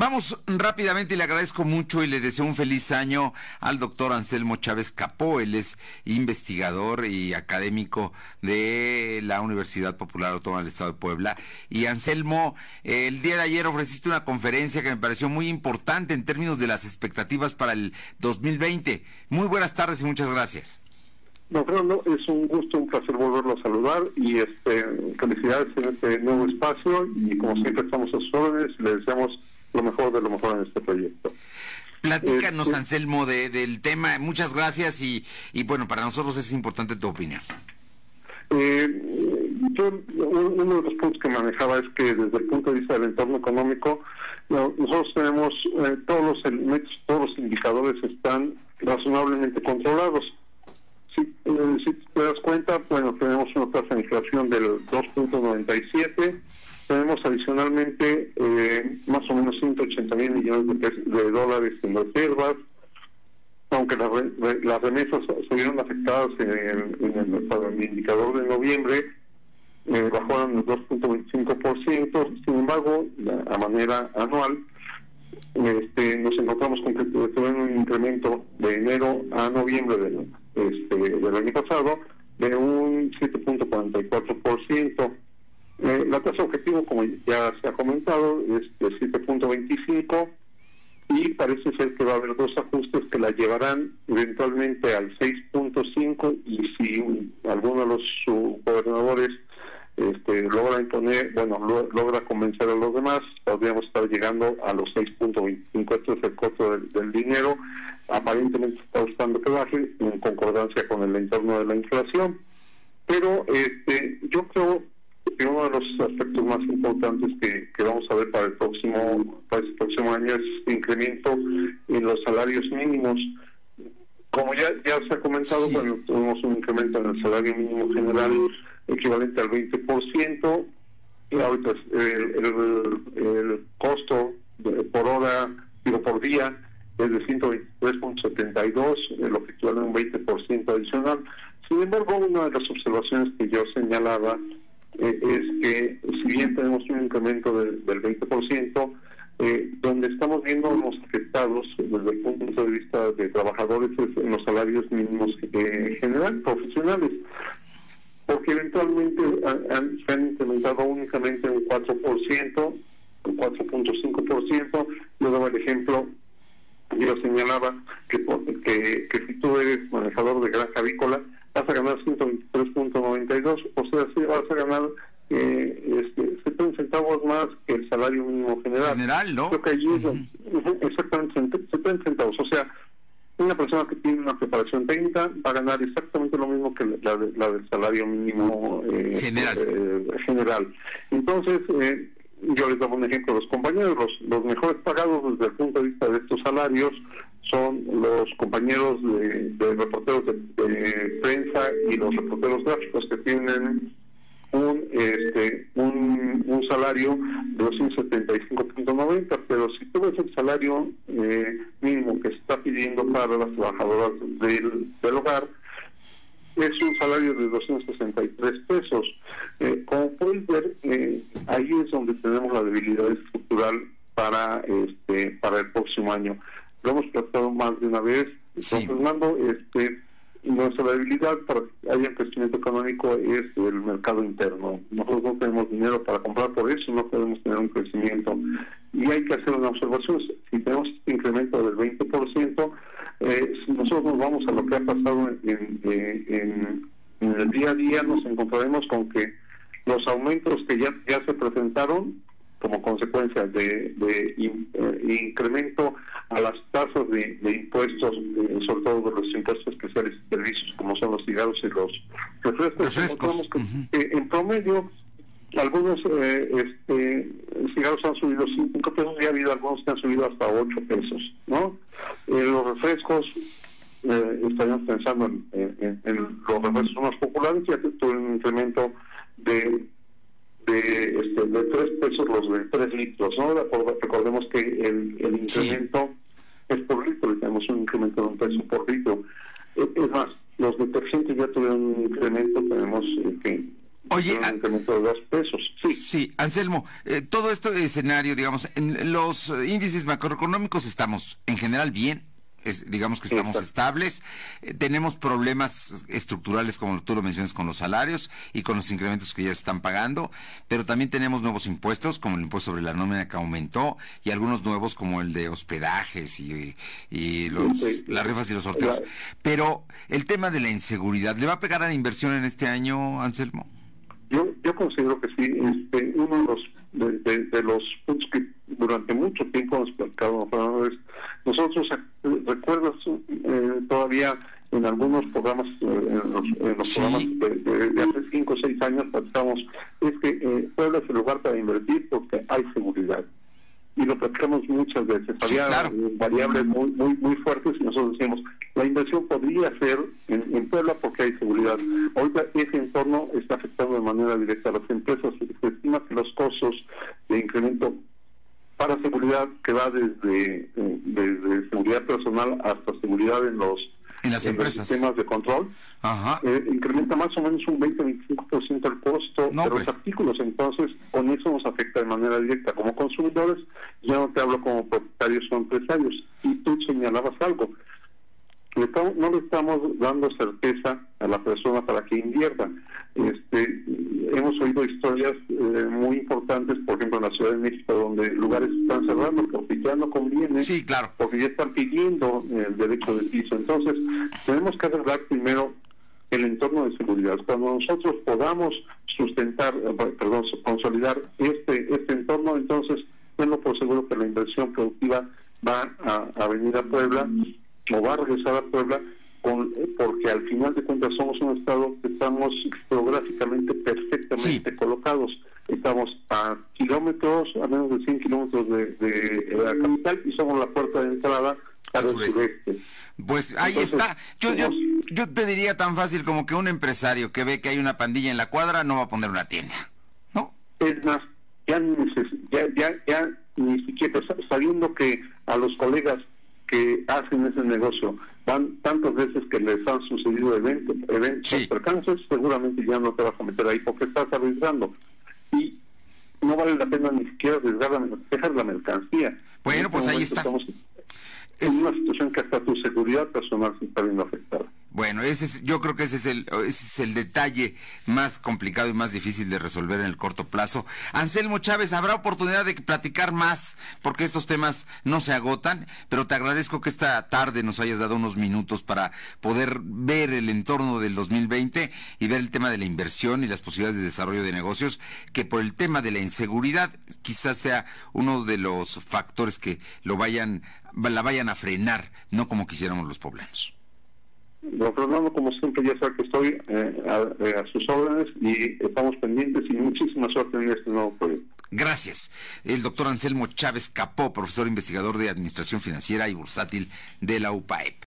Vamos rápidamente y le agradezco mucho y le deseo un feliz año al doctor Anselmo Chávez Capó. Él es investigador y académico de la Universidad Popular Autónoma del Estado de Puebla. Y Anselmo, el día de ayer ofreciste una conferencia que me pareció muy importante en términos de las expectativas para el 2020. Muy buenas tardes y muchas gracias. No, Fernando, es un gusto, un placer volverlo a saludar y este, felicidades en este nuevo espacio y como siempre estamos a sus órdenes le deseamos lo mejor de lo mejor en este proyecto. Platícanos, este, Anselmo, de, del tema. Muchas gracias y, y bueno, para nosotros es importante tu opinión. Eh, yo, uno de los puntos que manejaba es que desde el punto de vista del entorno económico, nosotros tenemos eh, todos los elementos, todos los indicadores están razonablemente controlados eh, si, te das cuenta, bueno, tenemos una tasa de inflación del 2.97, tenemos adicionalmente eh, más o menos 180 mil millones de, dólares en reservas, aunque las remesas se vieron afectadas en el, indicador de noviembre, eh, bajaron el 2.25%, sin embargo, a manera anual, este, nos encontramos con que tuvieron un incremento de enero a noviembre del, este, del año pasado de un 7.44%. Eh, la tasa objetivo, como ya se ha comentado, es de 7.25 y parece ser que va a haber dos ajustes que la llevarán eventualmente al 6.5 y si alguno de los gobernadores este, logra imponer, bueno, logra convencer a los demás, podríamos estar llegando a los 6.25. Esto es el costo del, dinero. Aparentemente está buscando que baje en concordancia con el entorno de la inflación. Pero este, yo creo que uno de los aspectos más importantes que, vamos a ver para el próximo para el próximo año es este incremento en los salarios mínimos. Como ya, ya se ha comentado, bueno, tuvimos un incremento en el salario mínimo general equivalente al 20%, y ahorita el, costo por hora, digo por día, es de 123.72, lo que equivale a un 20% adicional. Sin embargo, una de las observaciones que yo señalaba eh, es que si bien tenemos un incremento del 20%, eh, donde estamos viendo los afectados desde el punto de vista de trabajadores es en los salarios mínimos eh, general, profesionales porque eventualmente han, se han incrementado únicamente un 4%, un 4.5%. Yo daba el ejemplo, yo señalaba que, que, que si tú eres manejador de granja avícola, vas a ganar 123.92, o sea, si vas a ganar eh, este, 70 centavos más que el salario mínimo general. General, ¿no? Creo que allí exactamente 70 centavos, o sea, una persona que tiene una preparación técnica va a ganar exactamente lo mismo que la, del salario mínimo eh, general. Eh, general. Entonces, eh, yo les daba un ejemplo los compañeros, los, mejores pagados desde el punto de vista de estos salarios son los compañeros de, reporteros de, y los reporteros gráficos que tienen un este un, un salario de 275.90, pero si tú ves el salario eh, mínimo que se está pidiendo para las trabajadoras del, del hogar, es un salario de 263 pesos. Eh, como puedes ver, eh, ahí es donde tenemos la debilidad estructural para este para el próximo año. Lo hemos tratado más de una vez. Sí. Fernando, este nuestra debilidad para que haya crecimiento económico es el mercado interno. Nosotros no tenemos dinero para comprar, por eso no podemos tener un crecimiento. Y hay que hacer una observación. Si tenemos este incremento del 20%, eh, nosotros nos vamos a lo que ha pasado en, el día a día, nos encontraremos con que los aumentos que ya, ya se presentaron como consecuencia de, eh, incremento a las tasas de, impuestos, eh, sobre todo de los impuestos especiales y servicios, como son los cigarros y los refrescos. en promedio, algunos eh, este, cigarros han subido 5 pesos y ha habido algunos que han subido hasta 8 pesos. ¿no? los refrescos, estaríamos pensando en, los refrescos más populares, ya que tuvo un incremento de de, este, de 3 pesos los de 3 litros, ¿no? Recordemos que el, el incremento es por litro, tenemos un incremento de un peso por litro. Es más, los detergentes ya tuvieron un incremento, tenemos eh, que Oye, un incremento de dos pesos. Sí, sí Anselmo, eh, todo este escenario, digamos, en los índices macroeconómicos estamos en general bien, digamos que estamos estables, eh, tenemos problemas estructurales como tú lo mencionas con los salarios y con los incrementos que ya están pagando, pero también tenemos nuevos impuestos como el impuesto sobre la nómina que aumentó y algunos nuevos como el de hospedajes y, los, las rifas y los sorteos. Pero el tema de la inseguridad, ¿le va a pegar a la inversión en este año, Anselmo? Yo, yo considero que sí, este, uno de los de, los puntos que durante mucho tiempo hemos platicado es nosotros eh, recuerdas eh, todavía en algunos programas eh, en de, hace cinco o seis años platicamos es que eh, Puebla es el lugar para invertir porque hay seguridad y lo platicamos muchas veces. Había variables muy, muy, muy fuertes y nosotros decíamos, la inversión podría ser en, Puebla porque hay seguridad. Ahorita ese entorno está afectando de manera directa a las empresas. Se estima que los costos de incremento para seguridad que va desde, eh, desde seguridad personal hasta seguridad en los en las empresas. sistemas de control, eh, incrementa más o menos un 20-25% el costo de los artículos. Entonces, con eso nos afecta de manera directa como consumidores. Ya no te hablo como propietarios o empresarios. Y tú señalabas algo no le estamos dando certeza a la persona para que invierta. Este, hemos oído historias eh, muy importantes, por ejemplo, en la Ciudad de México, donde lugares están cerrando porque ya no conviene, sí, claro. porque ya están pidiendo el derecho de piso. Entonces, tenemos que arreglar primero el entorno de seguridad. Cuando nosotros podamos sustentar, eh, perdón, consolidar este, este entorno, entonces tengo por seguro que la inversión productiva va a, a venir a Puebla va a regresar a Puebla con, porque al final de cuentas somos un estado que estamos geográficamente perfectamente colocados. Estamos a kilómetros, a menos de 100 kilómetros de, la capital y somos la puerta de entrada al sureste. Pues ahí está. Yo, yo, yo te diría tan fácil como que un empresario que ve que hay una pandilla en la cuadra no va a poner una tienda, ¿no? Es más, ya, ya, ya, ya ni siquiera sabiendo que a los colegas que hacen ese negocio van tantas veces que les han sucedido eventos, eventos percances, seguramente ya no te vas a meter ahí porque estás arriesgando. Y no vale la pena ni siquiera arriesgar la, dejar la mercancía. Bueno, pues ahí está. Estamos en una situación que hasta tu seguridad personal se está viendo afectada. Bueno, ese es, yo creo que ese es, el, ese es el detalle más complicado y más difícil de resolver en el corto plazo. Anselmo Chávez, habrá oportunidad de platicar más porque estos temas no se agotan, pero te agradezco que esta tarde nos hayas dado unos minutos para poder ver el entorno del 2020 y ver el tema de la inversión y las posibilidades de desarrollo de negocios, que por el tema de la inseguridad quizás sea uno de los factores que lo vayan, la vayan a frenar, no como quisiéramos los poblanos. Don Fernando, como siempre, ya sabe que estoy eh, eh, a, sus órdenes y estamos pendientes y muchísima suerte en este nuevo proyecto. Gracias. El doctor Anselmo Chávez Capó, profesor investigador de Administración Financiera y Bursátil de la UPAEP.